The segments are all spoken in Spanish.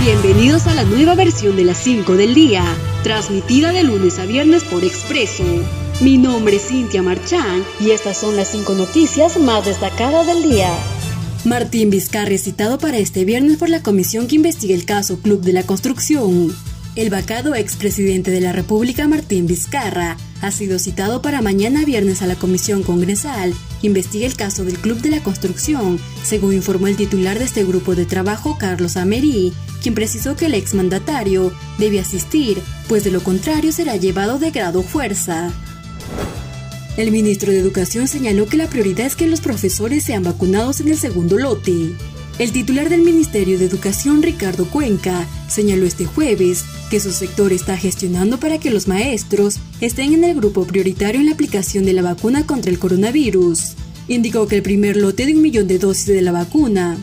Bienvenidos a la nueva versión de las 5 del día, transmitida de lunes a viernes por Expreso. Mi nombre es Cintia Marchán y estas son las 5 noticias más destacadas del día. Martín Vizcarra es citado para este viernes por la comisión que investiga el caso Club de la Construcción. El vacado expresidente de la República, Martín Vizcarra, ha sido citado para mañana viernes a la Comisión Congresal que investiga el caso del Club de la Construcción, según informó el titular de este grupo de trabajo, Carlos Amerií, quien precisó que el exmandatario debe asistir, pues de lo contrario será llevado de grado fuerza. El ministro de Educación señaló que la prioridad es que los profesores sean vacunados en el segundo lote. El titular del Ministerio de Educación, Ricardo Cuenca, señaló este jueves que su sector está gestionando para que los maestros estén en el grupo prioritario en la aplicación de la vacuna contra el coronavirus. Indicó que el primer lote de un millón de dosis de la vacuna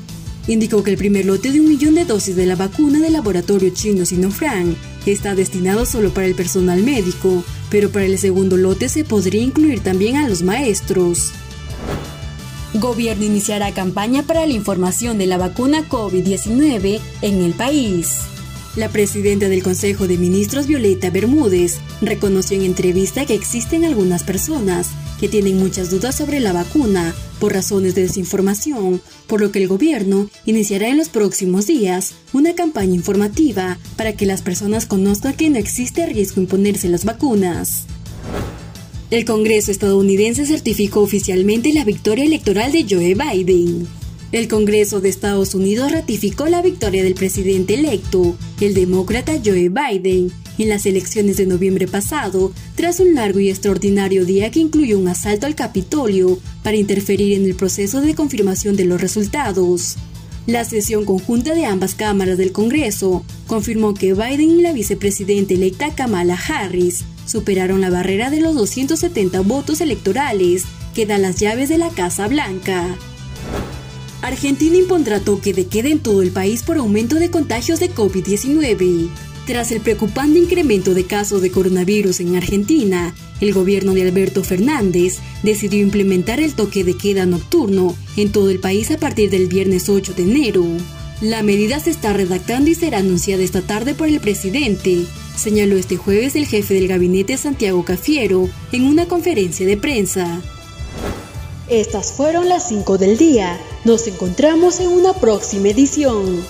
indicó que el primer lote de un millón de dosis de la vacuna del laboratorio chino Sinopharm está destinado solo para el personal médico, pero para el segundo lote se podría incluir también a los maestros. Gobierno iniciará campaña para la información de la vacuna COVID-19 en el país. La presidenta del Consejo de Ministros, Violeta Bermúdez, reconoció en entrevista que existen algunas personas que tienen muchas dudas sobre la vacuna por razones de desinformación, por lo que el gobierno iniciará en los próximos días una campaña informativa para que las personas conozcan que no existe riesgo en ponerse las vacunas. El Congreso estadounidense certificó oficialmente la victoria electoral de Joe Biden. El Congreso de Estados Unidos ratificó la victoria del presidente electo, el demócrata Joe Biden, en las elecciones de noviembre pasado, tras un largo y extraordinario día que incluyó un asalto al Capitolio para interferir en el proceso de confirmación de los resultados. La sesión conjunta de ambas cámaras del Congreso confirmó que Biden y la vicepresidenta electa Kamala Harris superaron la barrera de los 270 votos electorales que dan las llaves de la Casa Blanca. Argentina impondrá toque de queda en todo el país por aumento de contagios de COVID-19. Tras el preocupante incremento de casos de coronavirus en Argentina, el gobierno de Alberto Fernández decidió implementar el toque de queda nocturno en todo el país a partir del viernes 8 de enero. La medida se está redactando y será anunciada esta tarde por el presidente, señaló este jueves el jefe del gabinete Santiago Cafiero en una conferencia de prensa. Estas fueron las 5 del día. Nos encontramos en una próxima edición.